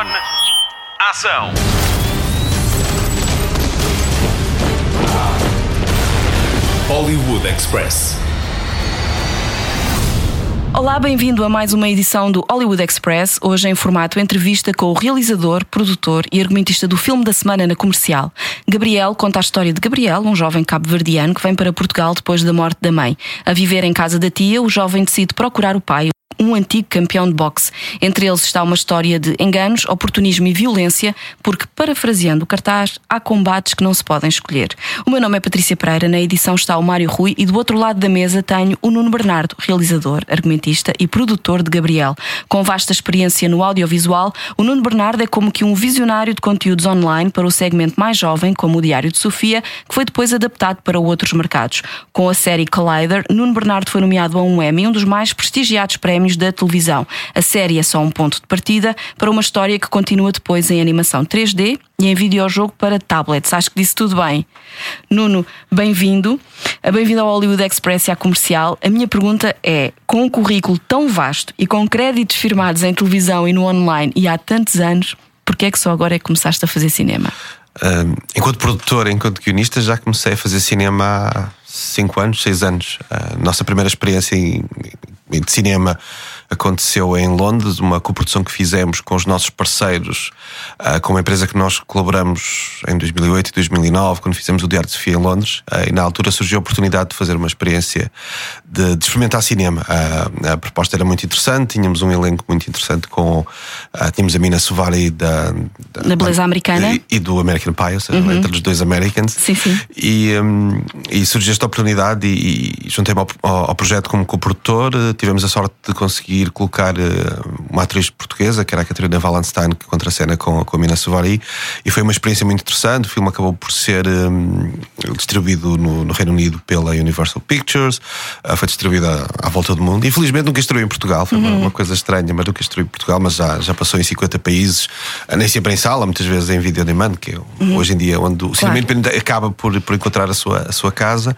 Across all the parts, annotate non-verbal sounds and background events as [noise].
On. Ação. Hollywood Express. Olá, bem-vindo a mais uma edição do Hollywood Express, hoje em formato entrevista com o realizador, produtor e argumentista do filme da semana na comercial. Gabriel conta a história de Gabriel, um jovem cabo-verdiano que vem para Portugal depois da morte da mãe. A viver em casa da tia, o jovem decide procurar o pai, um antigo campeão de boxe. Entre eles está uma história de enganos, oportunismo e violência, porque, parafraseando o cartaz, há combates que não se podem escolher. O meu nome é Patrícia Pereira, na edição está o Mário Rui e do outro lado da mesa tenho o Nuno Bernardo, realizador, argumentista e produtor de Gabriel. Com vasta experiência no audiovisual, o Nuno Bernardo é como que um visionário de conteúdos online para o segmento mais jovem, como o Diário de Sofia, que foi depois adaptado para outros mercados. Com a série Collider, Nuno Bernardo foi nomeado a um Emmy, um dos mais prestigiados prémios da televisão. A série é só um ponto de partida para uma história que continua depois em animação 3D e em videojogo para tablets. Acho que disse tudo bem. Nuno, bem-vindo. Bem-vindo ao Hollywood Express e à comercial. A minha pergunta é: com um currículo tão vasto e com créditos firmados em televisão e no online e há tantos anos, porquê é que só agora é que começaste a fazer cinema? Uh, enquanto produtor, enquanto guionista, já comecei a fazer cinema há 5 anos, 6 anos. A nossa primeira experiência em, de cinema aconteceu em Londres, uma coprodução que fizemos com os nossos parceiros, uh, com uma empresa que nós colaboramos em 2008 e 2009, quando fizemos o Diário de Sofia em Londres, uh, e na altura surgiu a oportunidade de fazer uma experiência de, de experimentar cinema. Uh, a proposta era muito interessante, tínhamos um elenco muito interessante com. tínhamos a Mina Suvari da, da, da beleza americana e, e, do American Pie, ou seja, uhum. entre os dois Americans. Sim, sim. E, um, e surgiu esta oportunidade e, e juntei-me ao, ao, ao projeto como coprodutor. Tivemos a sorte de conseguir conseguir colocar eh, uma atriz portuguesa, que era a Catarina Valenstein, que contracena com, com a Mina Suvari, e foi uma experiência muito interessante. O filme acabou por ser um, distribuído no, no, Reino Unido pela Universal Pictures, uh, foi distribuído à, à, volta do mundo. Infelizmente nunca estreou em Portugal, foi uhum. uma, uma, coisa estranha, mas nunca estreou em Portugal, mas já, já passou em 50 países, nem sempre em sala, muitas vezes em vídeo demand, que é uhum. hoje em dia onde o cinema independente acaba por, por encontrar a sua, a sua casa.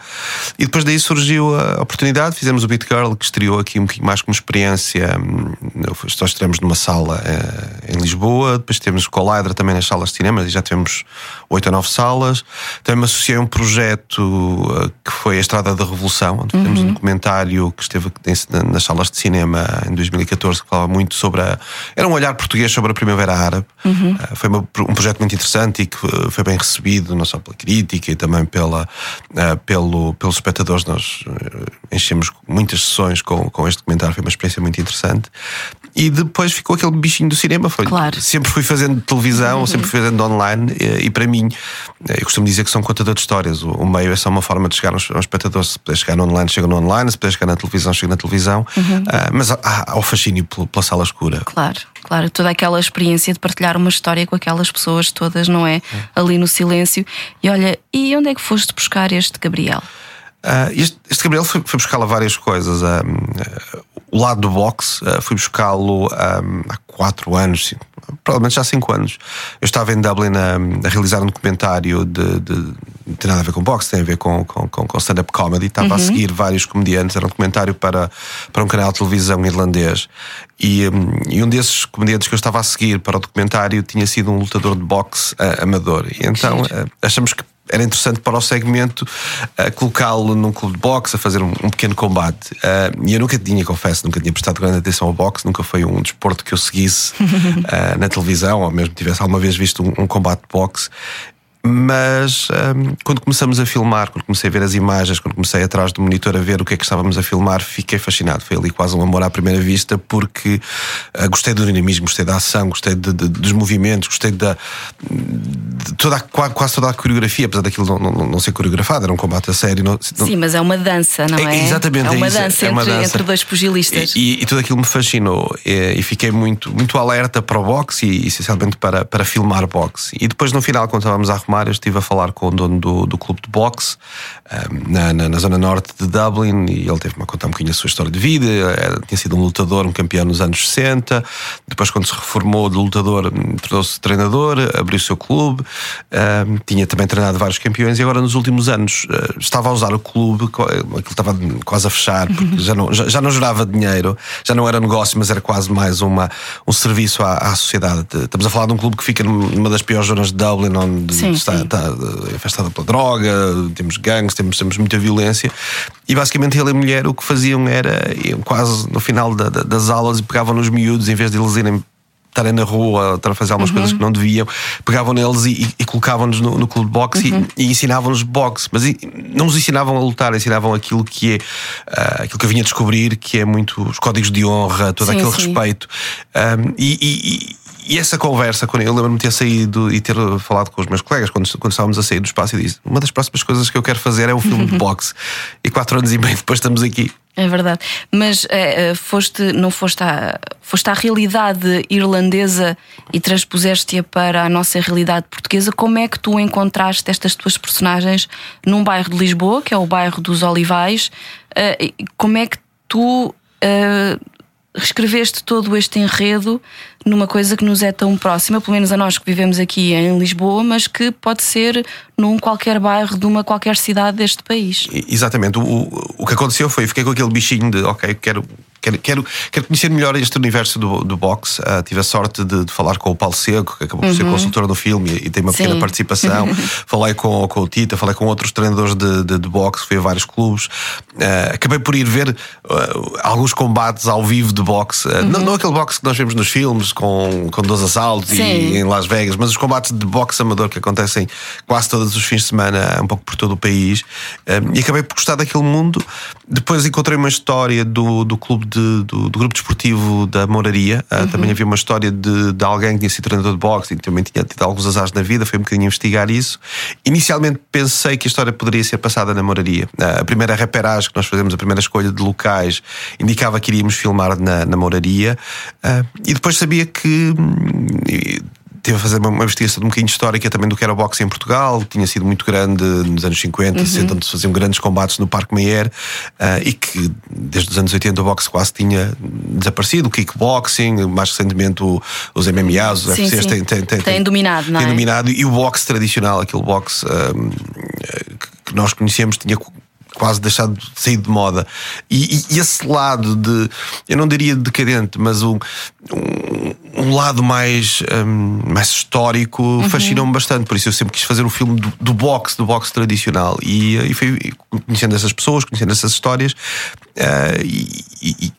E depois daí surgiu a oportunidade, fizemos o Beat Girl, que estreou aqui um bocadinho mais como experiência experiência. Hum, nós estivemos numa sala eh, em Lisboa, depois temos o Collider também nas salas de cinema, e já tivemos oito ou nove salas. Também me associei a um projeto eh, que foi a Estrada da Revolução, onde uhum. temos um documentário que esteve nas salas de cinema em 2014, que falava muito sobre a. Era um olhar português sobre a Primavera Árabe. Uhum. Eh, foi um projeto muito interessante e que foi bem recebido, não só pela crítica e também pela, pelo, pelos espectadores. Nós enchemos muitas sessões com, com este documentário, foi uma experiência muito interessante. E depois ficou aquele bichinho do cinema. Foi, claro. Sempre fui fazendo televisão, uhum. sempre fui fazendo online. E, e, para mim, eu costumo dizer que são contador de histórias. O, o meio é só uma forma de chegar aos, aos espectadores. Se puder chegar no online, chega no online. Se puder chegar na televisão, chega na televisão. Uhum. Uh, mas há, há o fascínio pela, pela sala escura. Claro, claro. Toda aquela experiência de partilhar uma história com aquelas pessoas todas, não é? é. Ali no silêncio. E olha, e onde é que foste buscar este Gabriel? Uh, este, este, Gabriel foi, foi buscar lá várias coisas. Uh, o lado do boxe, uh, fui buscá-lo um, há quatro anos, provavelmente já há cinco anos. Eu estava em Dublin a, a realizar um documentário de, de, Não tem nada a ver com boxe, tem a ver com, com, com stand-up comedy. Estava uhum. a seguir vários comediantes, era um documentário para, para um canal de televisão irlandês. E um, e um desses comediantes que eu estava a seguir para o documentário tinha sido um lutador de boxe amador. E então achamos que era interessante para o segmento uh, colocá-lo num clube de boxe, a fazer um, um pequeno combate. Uh, e eu nunca tinha, confesso, nunca tinha prestado grande atenção ao boxe, nunca foi um desporto que eu seguisse uh, [laughs] na televisão, ou mesmo tivesse alguma vez visto um, um combate de boxe. Mas um, quando começamos a filmar, quando comecei a ver as imagens, quando comecei atrás do monitor a ver o que é que estávamos a filmar, fiquei fascinado. Foi ali quase um amor à primeira vista, porque uh, gostei do dinamismo, gostei da ação, gostei de, de, dos movimentos, gostei da. De toda a, quase toda a coreografia, apesar daquilo não, não, não ser coreografado, era um combate a sério. Não, Sim, mas é uma dança, não é? é exatamente. É uma, é dança, é uma entre, dança entre dois pugilistas. E, e, e, tudo aquilo me fascinou. E, e, fiquei muito, muito alerta para o boxe e essencialmente para, para filmar boxe. E depois no final, quando estávamos a arrumar estive a falar com o dono do, do clube de boxe na, na, na, zona norte de Dublin e ele teve-me a contar um bocadinho a sua história de vida. Era, tinha sido um lutador, um campeão nos anos 60. Depois, quando se reformou de lutador, tornou-se treinador, abriu o seu clube. tinha também treinado vários campeões e agora, nos últimos anos, uh, estava a usar o clube, aquilo estava quase a fechar, porque já não, já, já, não gerava dinheiro, já não era negócio, mas era quase mais uma, um serviço à, à sociedade. Estamos a falar de um clube que fica numa das piores zonas de Dublin, onde sim, está, está afastada pela droga, temos gangues, temos, temos muita violência. E basicamente ele e a mulher o que faziam era iam quase no final da, da, das aulas e pegavam nos miúdos em vez de eles irem estarem na rua a fazer algumas uhum. coisas que não deviam, pegavam neles e, e, e colocavam-nos no, no, clube de boxe uhum. e, e ensinavam-nos boxe, mas não nos ensinavam a lutar, ensinavam aquilo que é uh, aquilo que eu vinha descobrir, que é muito os códigos de honra, todo sim, aquele sim. respeito. Um, e, e essa conversa, quando eu lembro-me de ter saído e ter falado com os meus colegas quando, quando estávamos a sair do espaço, e disse: Uma das próximas coisas que eu quero fazer é um filme de [laughs] boxe. E quatro anos e meio depois estamos aqui. É verdade. Mas é, foste, não foste à, foste à realidade irlandesa e transpuseste-a para a nossa realidade portuguesa. Como é que tu encontraste estas tuas personagens num bairro de Lisboa, que é o bairro dos Olivais? Uh, como é que tu uh, reescreveste todo este enredo numa coisa que nos é tão próxima, pelo menos a nós que vivemos aqui em Lisboa, mas que pode ser num qualquer bairro de uma qualquer cidade deste país. Exatamente. O, o que aconteceu foi, fiquei com aquele bichinho de, ok, quero Quero, quero, quero conhecer melhor este universo do, do boxe. Uh, tive a sorte de, de, falar com o Paulo Seco, que acabou por uhum. ser consultor no filme e, e tem uma Sim. pequena participação. [laughs] falei com, com o Tita, falei com outros treinadores de, de, de boxe, fui a vários clubes. Uh, acabei por ir ver uh, alguns combates ao vivo de boxe. Uhum. Não, não, aquele boxe que nós vemos nos filmes com, com 12 assaltos e, em Las Vegas, mas os combates de boxe amador que acontecem quase todos os fins de semana, um pouco por todo o país. e acabei por gostar daquele mundo. Depois encontrei uma história do, do clube de, do, do, grupo desportivo da Moraria. Uh, Também havia uma história de, de alguém que tinha sido treinador de boxe e também tinha tido alguns azares na vida. Foi um bocadinho investigar isso. Inicialmente pensei que a história poderia ser passada na Moraria. Uh, a primeira reperagem que nós fazemos, a primeira escolha de locais, indicava que iríamos filmar na, na Moraria. Uh, e depois sabia que hum, teve a fazer uma, uma investigação um bocadinho histórica também do que era o boxe em Portugal, tinha sido muito grande nos anos 50 uhum. e 60, onde se faziam grandes combates no Parque Meyer, uh, e que desde os anos 80 o boxe quase tinha desaparecido, o kickboxing, mais recentemente o, os MMAs, os FCs têm, têm, têm, têm, dominado, não é? dominado, e o boxe tradicional, aquele boxe um, que nós conhecemos, tinha quase deixado de sair de moda. E, e, esse lado de, eu não diria decadente, mas um, um, um lado mais, um, mais histórico uhum. fascinou-me bastante. Por isso eu sempre quis fazer o filme do, do boxe, do boxe tradicional. E, e fui conhecendo essas pessoas, conhecendo essas histórias. Uh, e, e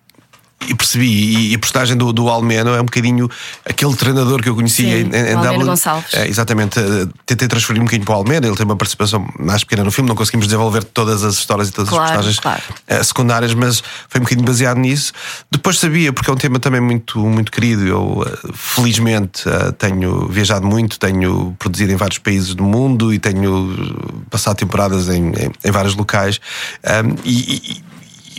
e percebi, e a personagem do, do Almeno é um bocadinho aquele treinador que eu conhecia em, em Dublin. Gonçalves. É, exatamente, eh, tentei transferir um bocadinho para o Almeno, ele tem uma participação mais pequena no filme, não conseguimos desenvolver todas as histórias e todas claro, as personagens claro. Eh, secundárias, mas foi um bocadinho baseado nisso. Depois sabia, porque é um tema também muito, muito querido, eu eh, felizmente tenho viajado muito, tenho produzido em vários países do mundo e tenho passado temporadas em, em, em vários locais. Um, e, e e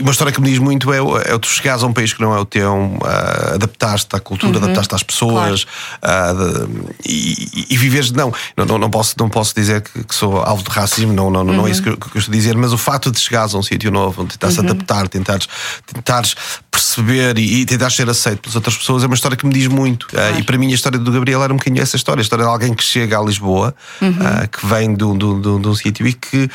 uma história que me diz muito é, é tu chegares a um país que não é o teu, uh, adaptar-te à cultura, uhum. adaptar-te às pessoas claro. uh, de, e, e viveres. Não, não, não, posso, não posso dizer que, que sou alvo de racismo, não, não, uhum. não é isso que eu, que eu, estou a dizer, mas o fato de chegares a um sítio novo, tentares uhum. adaptar, tentares, tentares perceber e, e tentar ser aceito pelas outras pessoas é uma história que me diz muito. Claro. Uh, e para mim a história do Gabriel era um bocadinho essa história, a história de alguém que chega a Lisboa, uhum. uh, que vem de, de, de, de um sítio e que.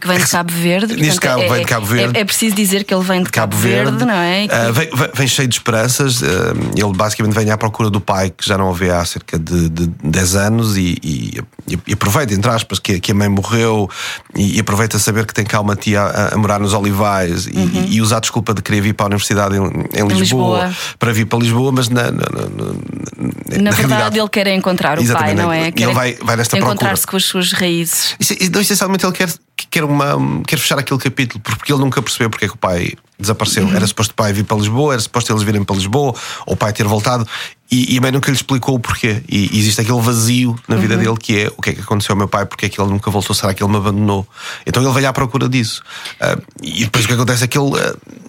Que vem de Cabo Verde. Neste cabo, é, vem de Cabo Verde. É, é, preciso dizer que ele vem de Cabo, Cabo Verde, Verde, não é? Uh, vem, vem, vem, cheio de esperanças. ele basicamente vem à procura do pai que já não o vê há cerca de, de 10 anos e, e, e aproveita, entre aspas, que, que a mãe morreu e, e aproveita saber que tem cá uma tia a, a morar nos Olivais uhum. e, e, usa a desculpa de querer vir para a universidade em, em Lisboa. Lisboa, para vir para Lisboa, mas na, na, na, na, na verdade ele quer encontrar o pai, não é? Quer ele vai, vai nesta encontrar-se com as suas raízes. Isso, então, essencialmente ele quer, quer, uma, quer fechar aquele capítulo, porque ele nunca percebeu porque é que o pai desapareceu. Uhum. Era suposto o pai vir para Lisboa, era suposto eles virem para Lisboa, ou o pai ter voltado, e, e a mãe nunca lhe explicou o porquê. E, e existe aquele vazio na vida uhum. dele que é o que é que aconteceu ao meu pai, porque é que ele nunca voltou, será que ele me abandonou? Então ele vai à procura disso. Uh, e depois o que acontece é que ele. Uh,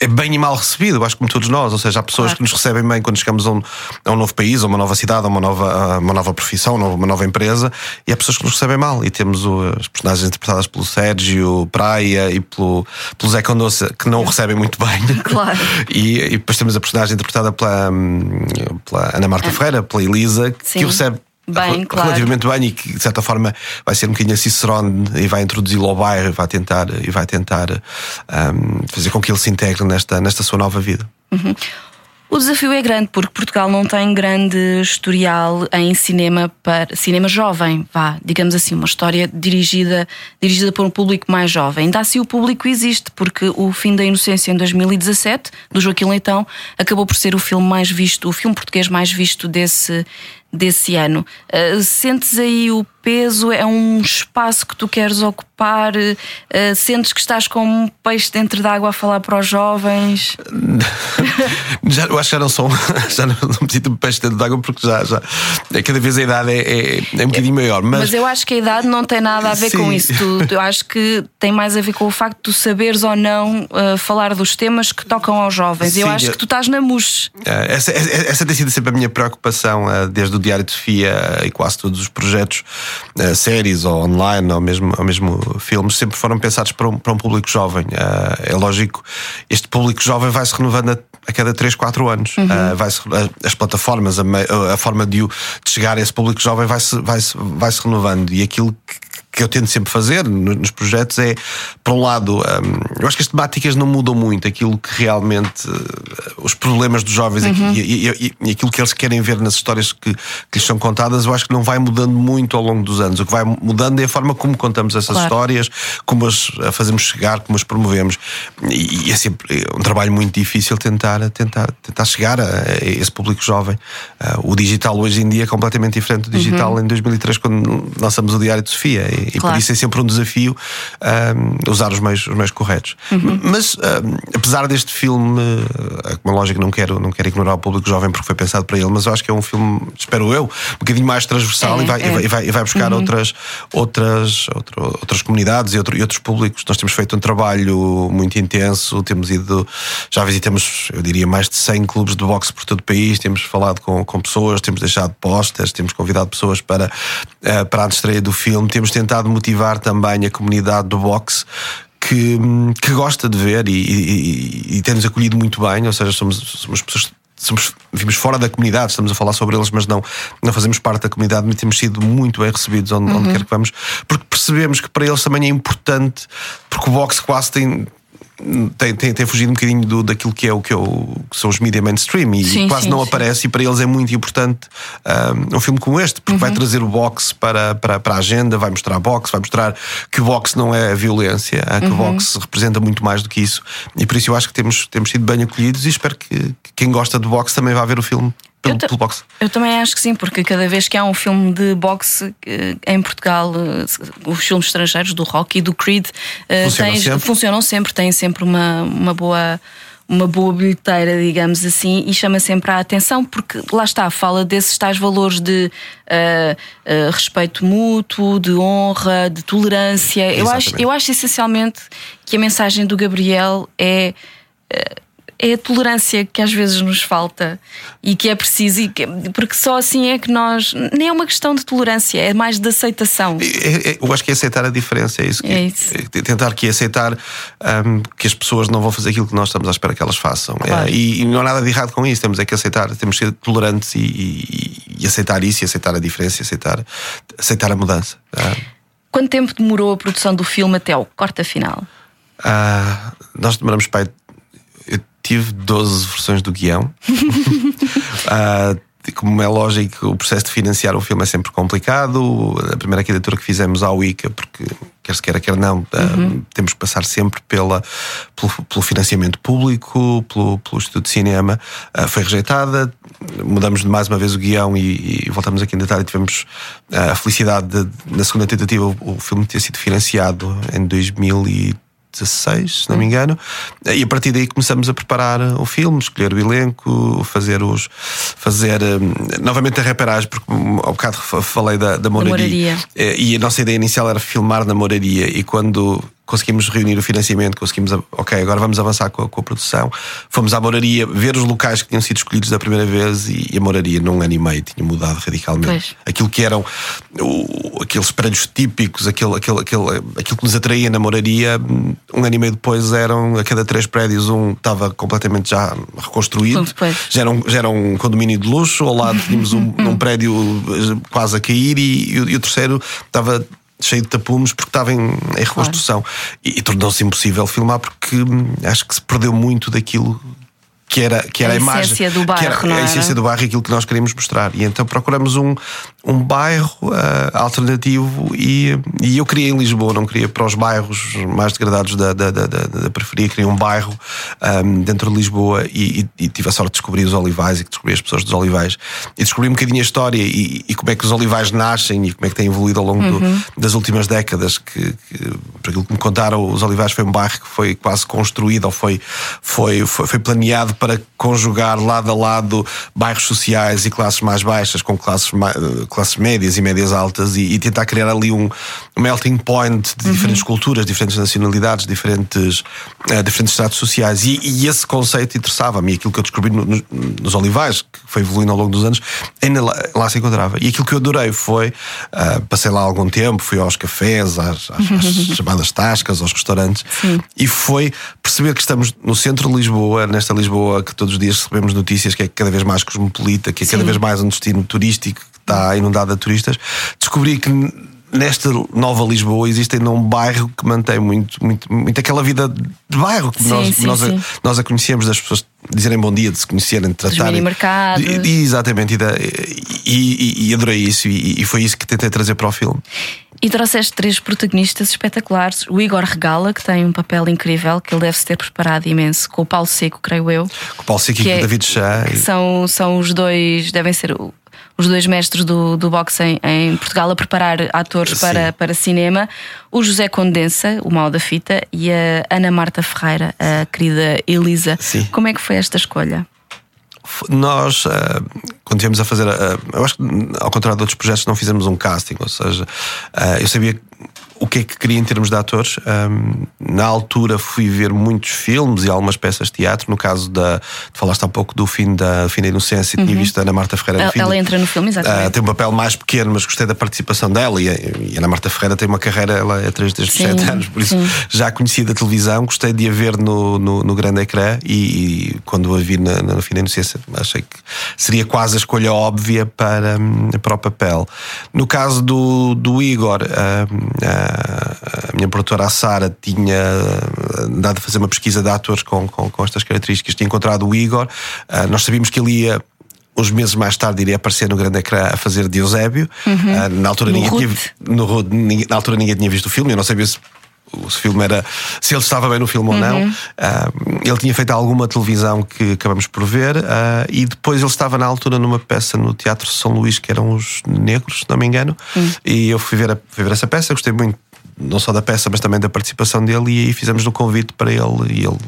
é bem e mal recebido, eu acho que como todos nós, ou seja, há pessoas Claro. que nos recebem bem quando chegamos a um, a um novo país, a uma nova cidade, a uma nova, a uma nova profissão, uma nova empresa, e há pessoas que nos recebem mal. E temos as personagens interpretadas pelo Sérgio Praia e pelo, pelo Zé Condoça, que não o recebem muito bem. [laughs] Claro. [laughs] E, e depois temos a personagem interpretada pela, hum, pela Ana Marta Ferreira, pela Elisa, que Sim. o recebe Bem, claro. relativamente bem e que de certa forma vai ser um bocadinho a Cicerone e vai introduzi-lo ao bairro e vai tentar, e vai tentar hum, fazer com que ele se integre nesta, nesta sua nova vida. O desafio é grande porque Portugal não tem grande historial em cinema para cinema jovem, vá, digamos assim, uma história dirigida dirigida por um público mais jovem. Ainda assim o público existe porque o Fim da Inocência em 2017 do Joaquim Leitão acabou por ser o filme mais visto, o filme português mais visto desse desse ano. Uh, sentes aí o peso? É um espaço que tu queres ocupar? Uh, sentes que estás como um peixe dentro d'água a falar para os jovens? [laughs] Já, eu acho que já não sou, [laughs] já não, não me sinto peixe dentro de água porque já, já é, cada vez a idade é, é, é um bocadinho maior. Mas, Mas eu acho que a idade não tem nada a ver Sim. com isso. Tu- eu acho que tem mais a ver com o facto de tu saberes ou não uh, falar dos temas que tocam aos jovens. eu Sim, acho eu- que tu estás na mus. Eh, Essa, essa essa tem sido sempre a minha preocupação, desde o Diário de Sofia e quase todos os projetos, eh, séries ou online ou mesmo, ou mesmo filmes, sempre foram pensados para um, para um público jovem. Eh, É lógico, este público jovem vai se renovando a, a cada 3, 4 anos. Vai-se- a- as plataformas, a, a forma de, o- de chegar a esse público jovem vai-se vai -se, vai -se renovando. E aquilo que que eu tento sempre fazer no- nos projetos é, por um lado, hum, eu acho que as temáticas não mudam muito, aquilo que realmente eh, os problemas dos jovens aqui- e, e- e- aquilo que eles querem ver nas histórias que, que lhes são contadas, eu acho que não vai mudando muito ao longo dos anos. O que vai mudando é a forma como contamos essas Claro. histórias, como as a fazemos chegar, como as promovemos. E, e é sempre um trabalho muito difícil tentar, tentar, tentar chegar a, a esse público jovem. Ah, o digital hoje em dia é completamente diferente do digital em 2003, quando lançamos o Diário de Sofia. E, Claro. por isso é sempre um desafio ahm, usar os meios, os meios corretos. Mas, ahm, apesar deste filme, com uma lógica não quero, não quero ignorar o público jovem porque foi pensado para ele, mas eu acho que é um filme, espero eu, um bocadinho mais transversal É, e, vai, é. e vai- e vai, e vai buscar outras, outras, outro- outras comunidades e, outro- e outros públicos. Nós temos feito um trabalho muito intenso, temos ido, já visitamos, eu diria, mais de 100 clubes de boxe por todo o país, temos falado com, com pessoas, temos deixado posters, temos convidado pessoas para, eh, para a estreia do filme, temos tentado motivar também a comunidade do boxe. Que, que gosta de ver e, e, e- tem-nos acolhido muito bem, ou seja, somos, somos pessoas somos, vimos fora da comunidade, estamos a falar sobre eles, mas não, não fazemos parte da comunidade, mas temos sido muito bem recebidos onde, onde quer que vamos, porque percebemos que para eles também é importante, porque o boxe quase tem. Tem, tem, tem fugido um bocadinho do, daquilo que é o que, é o, que são os mídia mainstream e Sim, quase sim, não sim. aparece, e para eles é muito importante um, um filme como este, porque Uhum. vai trazer o boxe para, para, para a agenda, vai mostrar boxe, vai mostrar que o boxe não é violência, ah, que Uhum. o boxe representa muito mais do que isso, e por isso eu acho que temos, temos sido bem acolhidos e espero que, que quem gosta de boxe também vá ver o filme pelo, Eu pelo boxe. Eu também acho que sim, porque cada vez que há um filme de boxe eh, em Portugal, eh, os filmes estrangeiros do Rocky e do Creed eh, Funcionam tens- sempre. funcionam sempre, têm sempre uma, uma boa. Uma boa bilheteira, digamos assim, e chama sempre a atenção, porque lá está, fala desses tais valores de eh, eh, respeito mútuo, de honra, de tolerância. Eu acho, eu acho essencialmente que a mensagem do Gabriel é é a tolerância que às vezes nos falta e que é preciso, e que- porque só assim é que nós. Nem é uma questão de tolerância, é mais de aceitação. É- é- Eu acho que é aceitar a diferença, é isso. que- É isso. é tentar que aceitar hum, que as pessoas não vão fazer aquilo que nós estamos à espera que elas façam. Claro. É, e, e não há nada de errado com isso, temos é que aceitar, temos que ser tolerantes e, e- e aceitar isso, e aceitar a diferença, e aceitar, aceitar a mudança. Ah, Quanto tempo demorou a produção do filme até ao corte final? ah, nós demoramos para. Tive 12 versões do guião. [laughs] Ah, como é lógico, o processo de financiar o filme é sempre complicado. A primeira candidatura que fizemos à UICA, porque quer se queira, quer não, ah, temos que passar sempre pela, pelo, pelo financiamento público, pelo, pelo Instituto de Cinema, ah, foi rejeitada. Mudamos mais uma vez o guião e, e voltamos a candidatar e tivemos ah, a felicidade de, na segunda tentativa, o, o filme ter sido financiado em 2000 16, se não me engano, e a partir daí começamos a preparar o filme, escolher o elenco, fazer os fazer hum, novamente a reparagem, porque hum, ao bocado fa- falei da, da moraria, moraria. Eh, e a nossa ideia inicial era filmar na moraria, e quando conseguimos reunir o financiamento, conseguimos, ok, agora vamos avançar com a, com a produção. Fomos à moraria ver os locais que tinham sido escolhidos da primeira vez e, e a moraria num ano e meio tinha mudado radicalmente. Pois. Aquilo que eram o, aqueles prédios típicos, aquele, aquele, aquele, aquilo que nos atraía na moraria, um ano e meio depois eram a cada três prédios, um estava completamente já reconstruído, já era, um, já era um condomínio de luxo, ao lado tínhamos um, [laughs] um prédio eh, quase a cair e, e e o terceiro estava cheio de tapumes porque estava em, em reconstrução. E, e tornou-se impossível filmar porque hum, acho que se perdeu muito daquilo que era, que era A a, imagem essência do que era bairro, não a era? essência do bairro e aquilo que nós queríamos mostrar. E então procuramos um, um bairro ah, alternativo e, e eu queria em Lisboa não queria para os bairros mais degradados da, da, da, da, periferia queria um bairro ah, dentro de Lisboa e, e- e tive a sorte de descobrir os Olivais e que descobri as pessoas dos Olivais e descobri um bocadinho a história e, e como é que os Olivais nascem e como é que têm evoluído ao longo do- Uhum. das últimas décadas que, que por aquilo que me contaram os Olivais foi um bairro que foi quase construído ou foi, foi, foi, foi planeado para conjugar lado a lado bairros sociais e classes mais baixas com classes, ma- eh, classes médias e médias altas e, e tentar criar ali um melting point de diferentes culturas, diferentes nacionalidades, diferentes, eh, diferentes estratos sociais. E, e esse conceito interessava-me e aquilo que eu descobri no- nos, nos Olivais, que foi evoluindo ao longo dos anos, ainda lá, lá se encontrava. E aquilo que eu adorei foi, ah, passei lá algum tempo, fui aos cafés, às, às- às [laughs] chamadas tascas, aos restaurantes, e foi perceber que estamos no centro de Lisboa, nesta Lisboa que todos os dias recebemos notícias que é cada vez mais cosmopolita, que é cada vez mais um destino turístico que está inundado de turistas, descobri que nesta nova Lisboa existe ainda um bairro que mantém muito, muito, muito aquela vida de bairro que Sim, nós, sim, nós, a, sim. nós a conhecemos das pessoas dizerem bom dia, de se conhecerem, de tratarem. mini-mercados. E- e- Exatamente, e, da- e- e- e adorei isso, e, e foi isso que tentei trazer para o filme. E trouxeste três protagonistas espetaculares. O Igor Regala, que tem um papel incrível, que ele deve se ter preparado imenso, com o Paulo Seco, creio eu. Com o Paulo Seco e é- o David Chá. que são, são os dois, devem ser os dois mestres do, do boxe em, em Portugal a preparar atores Sim. para, para cinema. O José Condensa, o mal da fita, e a Ana Marta Ferreira, a querida Elisa. Sim. Como é que foi esta escolha? Nós, ah, quando viemos a fazer, ah, eu acho que ao contrário de outros projetos, não fizemos um casting, ou seja, ah, eu sabia o que é que queria em termos de atores. Ahm, na altura fui ver muitos filmes e algumas peças de teatro. No caso da. Falaste há pouco do fim da, fim da Inocência, tinha visto a Ana Marta Ferreira no Ela, fim ela entra no filme, exatamente. Ah, tem um papel mais pequeno, mas gostei da participação dela. E a, e a Ana Marta Ferreira tem uma carreira, ela é atriz desde Sim, 7 anos, por isso sim. já a conheci da televisão. Gostei de a ver no, no, no grande ecrã e, e quando a vi na, na, no fim da Inocência, achei que seria quase a escolha óbvia para, hum, para o papel. No caso do, do Igor, hum, a, a minha produtora, a Sara, tinha andado a fazer uma pesquisa de atores com, com, com estas características, tinha encontrado o Igor. Ah, nós sabíamos que ele ia. Uns meses mais tarde iria aparecer no grande ecrã a fazer de Eusébio. Ah, na altura No ninguém tinha, Ruth. no na altura ninguém tinha visto o filme, eu não sabia se o filme era se ele estava bem no filme ou não. Ah, ele tinha feito alguma televisão que acabamos por ver, ah, e depois ele estava na altura numa peça no Teatro São Luís, que eram os negros, se não me engano, e eu fui ver, a- fui ver essa peça, gostei muito. Não só da peça, mas também da participação dele, e aí fizemos o convite para ele, e ele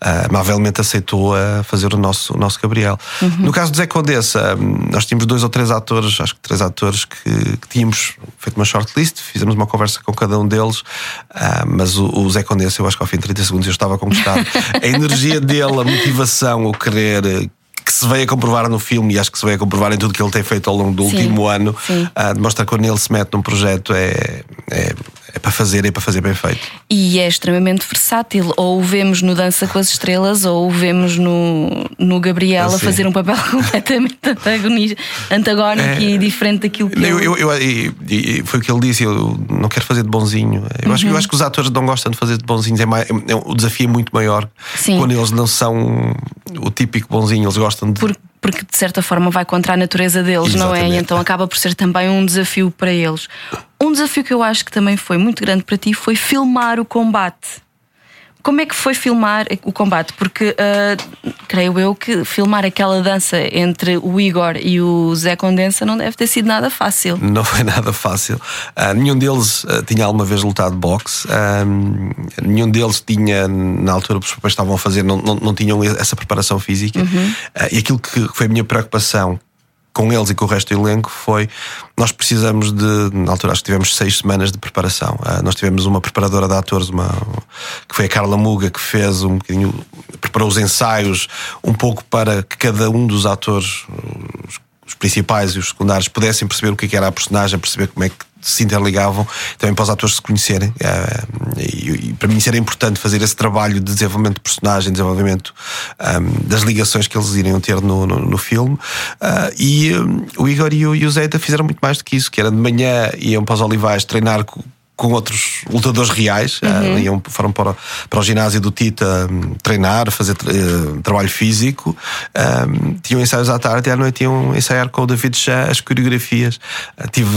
ah, amavelmente aceitou a fazer o nosso, o nosso Gabriel. No caso do Zé Condessa, hum, nós tínhamos dois ou três atores, acho que três atores, que, que tínhamos feito uma shortlist, fizemos uma conversa com cada um deles, ah, mas o, o Zé Condessa, eu acho que ao fim de 30 segundos eu estava conquistado. a energia dele, a motivação, o querer. Que se veio a comprovar no filme e acho que se veio a comprovar em tudo que ele tem feito ao longo do Sim, último ano, sim. ah, demonstra que quando ele se mete num projeto é, é, fazer e é para fazer bem feito. E é extremamente versátil. Ou o vemos no Dança com as Estrelas, ou o vemos no, no Gabriel Ah, a sim. fazer um papel [laughs] completamente antagónico e diferente daquilo que Eu, ele- eu, eu- e- e foi o que ele disse, eu não quero fazer de bonzinho. Eu, acho, Uhum. eu acho que os atores não gostam de fazer de bonzinhos, é mais, é- o desafio é muito maior Sim. quando eles não são o típico bonzinho, eles gostam de. Por- porque de certa forma vai contra a natureza deles, não é? E Exatamente. então acaba por ser também um desafio para eles. Um desafio que eu acho que também foi muito grande para ti foi filmar o combate. Como é que foi filmar o combate? Porque ah, creio eu que filmar aquela dança entre o Igor e o Zé Condensa não deve ter sido nada fácil. Não foi [laughs] nada fácil. Ah, nenhum deles ah, tinha alguma vez lutado boxe. Nenhum deles tinha, na altura, os papéis que estavam a fazer, não, não, não tinham essa preparação física. Uhum. E aquilo que foi a minha preocupação com eles e com o resto do elenco foi nós precisamos de, na altura acho que tivemos seis semanas de preparação. Uh, nós tivemos uma preparadora de atores, uma, que foi a Carla Muga, que fez um bocadinho, preparou os ensaios um pouco para que cada um dos atores, os, os principais e os secundários, pudessem perceber o que era a personagem, perceber como é que se interligavam, também para os atores se conhecerem. Eh, e, e, para mim isso era importante fazer esse trabalho de desenvolvimento de personagem, desenvolvimento um, das ligações que eles iriam ter no, no, no filme. Uh, e um, o Igor e o, e o Zeta fizeram muito mais do que isso, que era de manhã iam para os olivais treinar com com outros lutadores reais, eh, uhum. uh, iam, foram para, para o ginásio do Tita um, treinar, fazer uh, trabalho físico, um, tinham ensaios à tarde e à noite iam ensaiar com o David Chá as coreografias. Uh, tive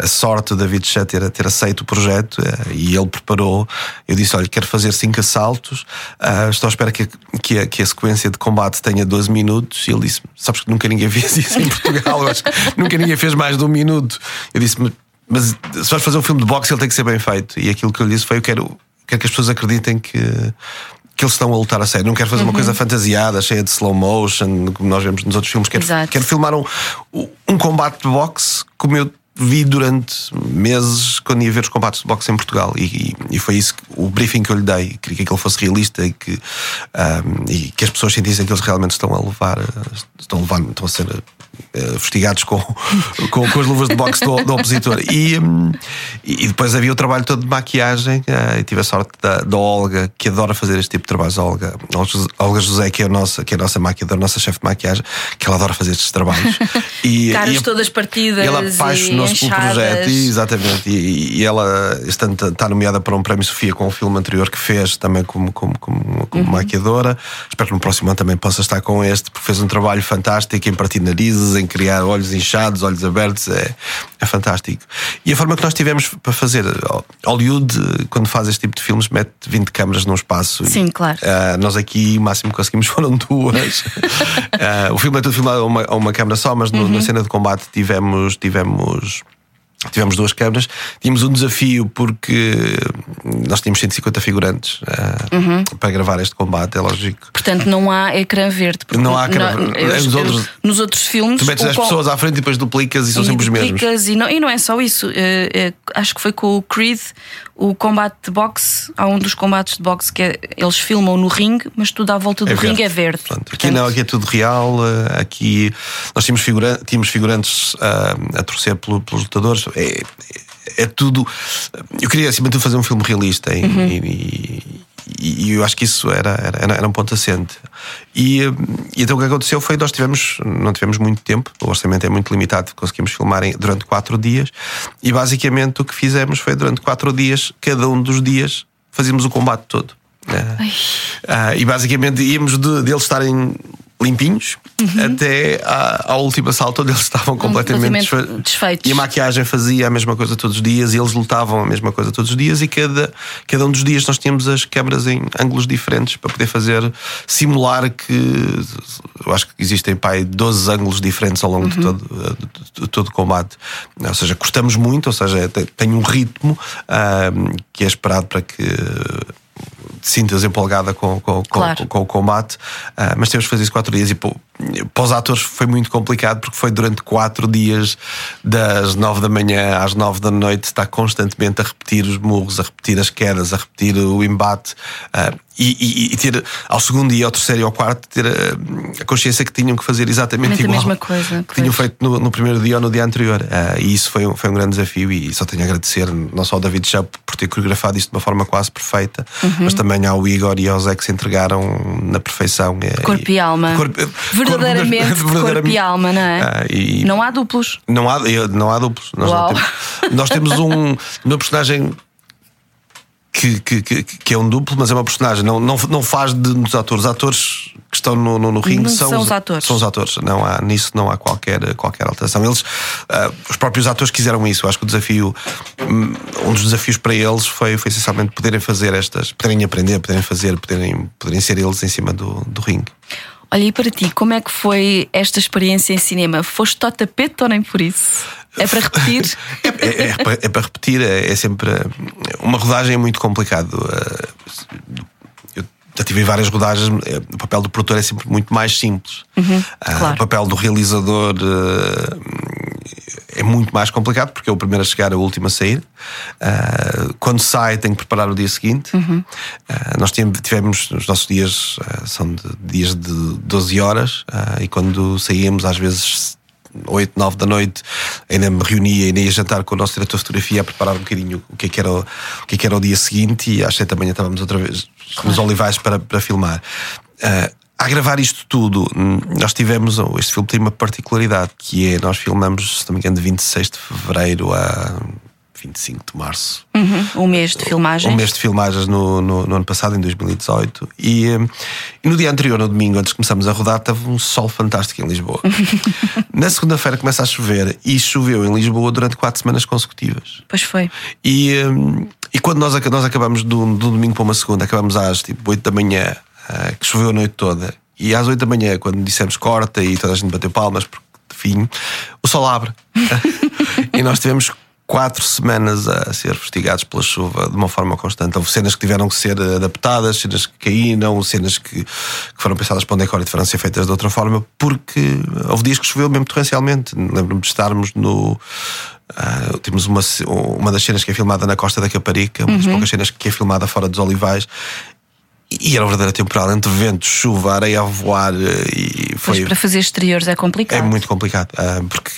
a, sorte do David Chá ter, ter aceito o projeto e ele preparou. Eu disse: Olha, quero fazer cinco assaltos, estou à espera que, que, a, que a sequência de combate tenha 12 minutos. E ele disse: Sabes que nunca ninguém [laughs] fez isso em Portugal, acho que nunca ninguém fez mais de um minuto. Eu disse: mas se vais fazer um filme de boxe, ele tem que ser bem feito. E aquilo que eu lhe disse foi: eu quero, quero que as pessoas acreditem que, que eles estão a lutar a sério. Não quero fazer uhum. uma coisa fantasiada, cheia de slow motion, como nós vemos nos outros filmes. Quero, quero filmar um, um combate de boxe como eu vi durante meses quando ia ver os combates de boxe em Portugal e, e, e foi isso que, o briefing que eu lhe dei queria que ele fosse realista e que, um, e que as pessoas sentissem que eles realmente estão a levar estão a, levar, estão a ser uh, fustigados com, [laughs] com, com, as luvas de boxe do, do opositor. E, um, e depois havia o trabalho todo de maquiagem. Uh, e tive a sorte da, da, Olga, que adora fazer este tipo de trabalhos. A Olga, a Olga José, que é a nossa, que é a nossa maquiadora, a nossa chefe de maquiagem, que ela adora fazer estes trabalhos. [laughs] E, Caras e, todas partidas. Ela apaixonou-se pelo projeto. E, exatamente. E, e ela está, está nomeada para um prémio Sofia com o filme anterior que fez também como, como, como, como uhum. maquiadora. Espero que no próximo ano também possa estar com este, porque fez um trabalho fantástico em partir narizes, em criar olhos inchados, olhos abertos, é, é fantástico. E a forma que nós tivemos para fazer, Hollywood, quando faz este tipo de filmes, mete 20 câmaras num espaço. Sim, claro. Uh, nós aqui, o máximo que conseguimos [laughs] foram duas. uh, [laughs] o filme é tudo filmado a uma, a uma câmara só, mas no, uhum. na cena de combate tivemos. tivemos Tivemos duas câmaras, tínhamos um desafio porque nós tínhamos 150 figurantes uh, uhum. para gravar este combate, é lógico. Portanto, não há ecrã verde. Não há ecrã verde. Nos, outros, nos outros filmes. Tu metes as pessoas à frente e depois duplicas e, e são sempre os mesmos. E não, e não é só isso. Uh, uh, acho que foi com o Creed o combate de boxe. Há um dos combates de boxe que é, eles filmam no ringue, mas tudo à volta do é ringue é verde. Portanto, aqui não, aqui é tudo real. Aqui nós tínhamos, figura, tínhamos figurantes a torcer pelos lutadores. É, é, tudo. Eu queria acima de tudo fazer um filme realista e, uhum. e, e, eu acho que isso era, era, era um ponto assente. E, e, então o que aconteceu foi nós tivemos, não tivemos muito tempo, o orçamento é muito limitado, conseguimos filmar em, durante quatro dias, e basicamente o que fizemos foi durante quatro dias, cada um dos dias, fazíamos o combate todo. Uh, e basicamente íamos de, de eles estarem limpinhos uhum. até à, à, última salto onde eles estavam completamente, completamente desfeitos. E a maquiagem fazia a mesma coisa todos os dias e eles lutavam a mesma coisa todos os dias e cada, cada um dos dias nós tínhamos as câmaras em ângulos diferentes para poder fazer simular que eu acho que existem pai 12 ângulos diferentes ao longo uhum. de, todo, de, de, todo o combate. Ou seja, cortamos muito, ou seja, tem um ritmo uh, que é esperado para que sintas empolgada com, com, claro. com, com, o combate, uh, mas temos que fazer isso quatro dias e pô, para os atores foi muito complicado porque foi durante quatro dias, das nove da manhã às nove da noite, está constantemente a repetir os murros, a repetir as quedas, a repetir o embate. Uh, e, e, e, ter ao segundo dia, ao terceiro e ao quarto, ter a, a consciência que tinham que fazer exatamente igual a mesma coisa, que tinham feito no, no, primeiro dia ou no dia anterior. Uh, e isso foi um, foi um grande desafio. E só tenho a agradecer não só ao David Chap por ter coreografado isto de uma forma quase perfeita, uhum. mas também ao Igor e ao Zé que se entregaram na perfeição. Corpo e alma. Corpo, verdadeiramente, corpo, [laughs] verdadeiramente corpo e alma, não é? Uh, e não há duplos. Não há, não há duplos. Nós, temos, nós temos um, um personagem que, que, que, é um duplo, mas é uma personagem. Não, não, não faz de nos atores. Os atores que estão no, no, no ringue são, são, os atores. São os atores. Não há, nisso não há qualquer, qualquer alteração. Eles, uh, os próprios atores quiseram isso. Eu acho que o desafio, um dos desafios para eles foi, foi essencialmente poderem fazer estas, poderem aprender, poderem fazer, poderem, poderem ser eles em cima do, do ringue. Olha, e para ti, como é que foi esta experiência em cinema? Foste ao tapete ou nem por isso? É para repetir? [laughs] é, é, é, para, é, para, repetir, é, é, sempre. Uma rodagem é muito complicado. Eh, eu já tive várias rodagens, eh, o papel do produtor é sempre muito mais simples. Ah, claro. O papel do realizador eh, é muito mais complicado porque é o primeiro a chegar, é o último a sair. Ah, quando sai, tem que preparar o dia seguinte. Ah, nós tivemos, os nossos dias ah, são de, dias de 12 horas e quando saíamos, às vezes. 8, 9 da noite, ainda me reunia, ainda ia jantar com o nosso diretor de fotografia a preparar um bocadinho o que é que era o, o, que é que era o dia seguinte e às 7 da manhã estávamos outra vez nos olivais para, para filmar. Ah, a gravar isto tudo, hum, nós tivemos. Este filme tem uma particularidade que é: nós filmamos, se não me engano, de 26 de fevereiro a 25 de março. Uhum, um mês de filmagens. Um mês de filmagens no, no, no ano passado, em 2018. E, hum, e, no dia anterior, no domingo, antes de começarmos a rodar, estava um sol fantástico em Lisboa. [laughs] Na segunda-feira começa a chover e choveu em Lisboa durante quatro semanas consecutivas. Pois foi. E, hum, e quando nós, nós acabamos do, do domingo para uma segunda, acabamos às tipo 8 da manhã, uh, que choveu a noite toda, e às 8 da manhã, quando dissemos corta e toda a gente bateu palmas, porque fim, o sol abre. [laughs] e nós tivemos quatro semanas a ser fustigados pela chuva de uma forma constante. Houve cenas que tiveram que ser adaptadas, cenas que caíram, cenas que, que foram pensadas para um decor e tiveram que ser feitas de outra forma, porque houve dias que choveu mesmo torrencialmente. Lembro-me de estarmos no. Uh, temos uma, uma das cenas que é filmada na Costa da Caparica, uma das poucas cenas que é filmada fora dos Olivais, e era uma verdadeira temporal entre vento, chuva, areia a voar e foi. Mas para fazer exteriores é complicado. É muito complicado, porque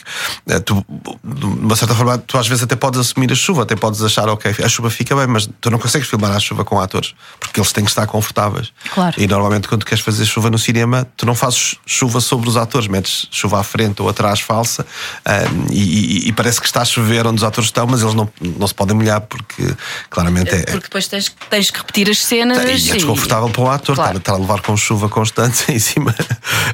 tu, de uma certa forma, tu às vezes até podes assumir a chuva, até podes achar, ok, a chuva fica bem, mas tu não consegues filmar a chuva com atores, porque eles têm que estar confortáveis. Claro. E normalmente quando queres fazer chuva no cinema, tu não fazes chuva sobre os atores, metes chuva à frente ou atrás falsa e, e, e, parece que está a chover onde os atores estão, mas eles não, não se podem molhar porque claramente é. Porque depois tens, tens que repetir as cenas. E é desconfortável para o ator Claro. estar, a levar com chuva constante [laughs] em cima,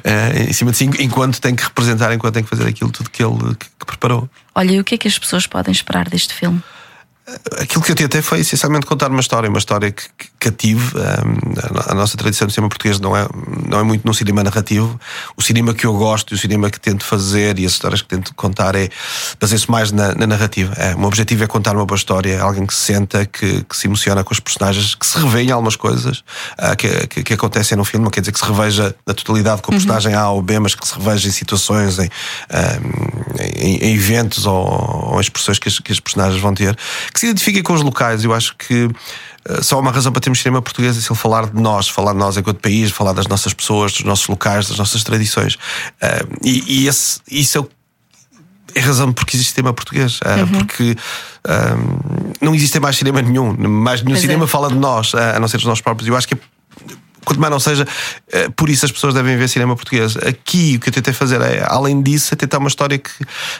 eh, em cima de si, enquanto tem que representar, enquanto tem que fazer aquilo tudo que ele que, que preparou. Olha, e o que é que as pessoas podem esperar deste filme? Aquilo que eu tentei foi essencialmente contar uma história, uma história que, que cative. Um, a nossa tradição do cinema português não é, não é muito no cinema narrativo. O cinema que eu gosto e o cinema que tento fazer e as histórias que tento contar é baseia-se mais na, na narrativa. É, o meu objetivo é contar uma boa história, alguém que se senta, que, que se emociona com os personagens, que se revê em algumas coisas uh, que, que, que, acontecem no filme. Não quer dizer que se reveja na totalidade com o personagem A ou B, mas que se reveja em situações, em, um, em, em eventos ou, ou, em expressões que as, que as personagens vão ter que se identifiquem com os locais. Eu acho que uh, só há uma razão para termos cinema português é se ele falar de nós, falar de nós enquanto país, falar das nossas pessoas, dos nossos locais, das nossas tradições. Uh, e, e esse, isso é o é a razão porque existe cinema português. Uh, uhum. Porque não existe mais cinema nenhum. Mais nenhum Pois cinema é. fala de nós, a não ser dos nossos próprios. Eu acho que é quanto mais não seja, eh, por isso as pessoas devem ver cinema português. Aqui o que eu tentei fazer é, além disso, é tentar uma história que,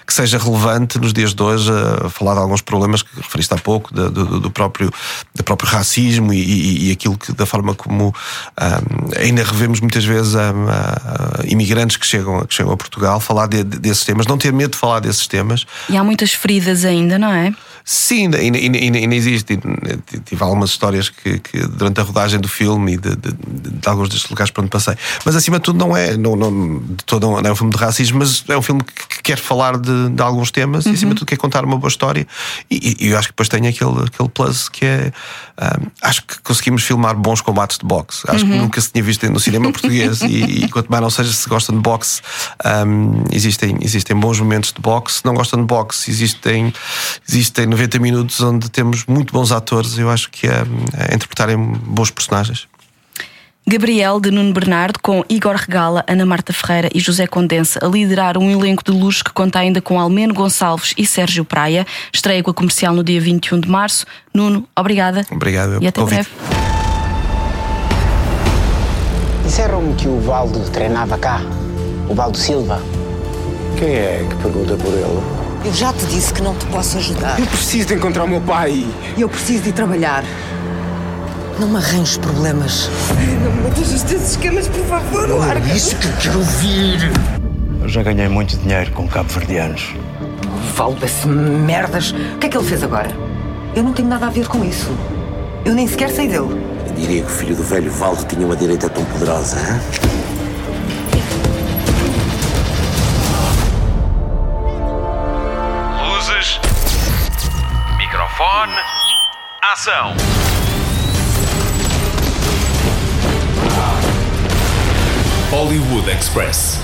que seja relevante nos dias de hoje, a falar de alguns problemas que referiste há pouco, do, do, do próprio, do próprio racismo e, e, e, aquilo que, da forma como um, ainda revemos muitas vezes um, uh, imigrantes que chegam, que chegam a Portugal, falar de, de, desses temas, não ter medo de falar desses temas. E há muitas feridas ainda, não é? Sim, ainda, existe. Tive algumas histórias que, que, durante a rodagem do filme e de, de, de, alguns destes locais por onde passei. Mas acima de tudo, não é, não, não, de todo, não é um filme de racismo, mas é um filme que quer falar de, de alguns temas uhum. e acima de tudo quer contar uma boa história. E, e, eu acho que depois tem aquele, aquele plus que é. Um, acho que conseguimos filmar bons combates de boxe. Acho uhum. que nunca se tinha visto no cinema português e, e, quanto mais não seja, se gostam de boxe, um, existem, existem bons momentos de boxe. Se não gostam de boxe, existem, existem 90 minutos onde temos muito bons atores, eu acho que é, é interpretarem bons personagens. Gabriel de Nuno Bernardo com Igor Regala, Ana Marta Ferreira e José Condensa a liderar um elenco de luxo que conta ainda com Almeno Gonçalves e Sérgio Praia. Estreia com a comercial no dia 21 de março. Nuno, obrigada. Obrigado. E até convite. breve. Disseram-me que o Valdo treinava cá. O Valdo Silva. Quem é que pergunta por ele? Eu já te disse que não te posso ajudar. Eu preciso de encontrar o meu pai. E eu preciso de ir trabalhar. Não me arranjes problemas. Não me metas os teus esquemas, por favor, larga. É isso que eu quero ouvir. Eu já ganhei muito dinheiro com cabo-verdianos. Valdo desse merdas. O que é que ele fez agora? Eu não tenho nada a ver com isso. Eu nem sequer sei dele. Eu diria que o filho do velho Valdo tinha uma direita tão poderosa, hein? Luzes. Microfone. Ação. Hollywood Express.